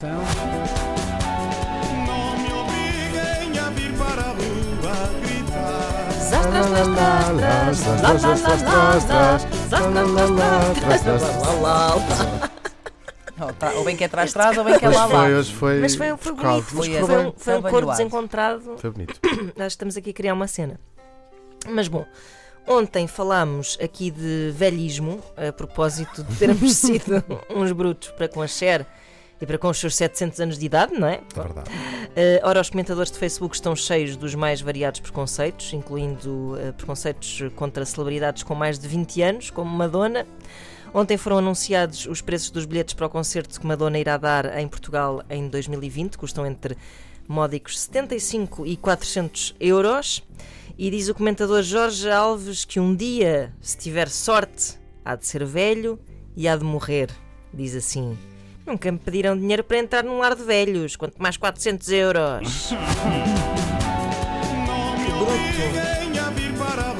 Então, Não me obriguem a vir para a rua gritar. Não, tá, ou bem que é trás, trás, ou bem que é lá, lá. foi, hoje foi, Mas foi, foi bonito, Foi, foi, um, foi um Foi coro nuance. desencontrado. Foi bonito. Nós estamos aqui a criar uma cena. Mas bom, ontem falámos aqui de velhismo, a propósito de termos sido uns brutos para com a Cher e para com os seus 700 anos de idade, não é? É verdade. Eh, ora, os comentadores de Facebook estão cheios dos mais variados preconceitos, incluindo eh, preconceitos contra celebridades com mais de 20 anos, como Madonna. Ontem foram anunciados os preços dos bilhetes para o concerto que Madonna irá dar em Portugal em 2020, custam entre módicos 75 e 400 euros. E diz o comentador Jorge Alves que um dia, se tiver sorte, há de ser velho e há de morrer. Diz assim. Nunca me pediram dinheiro para entrar num lar de velhos, quanto mais 400 euros. Não me a vir para a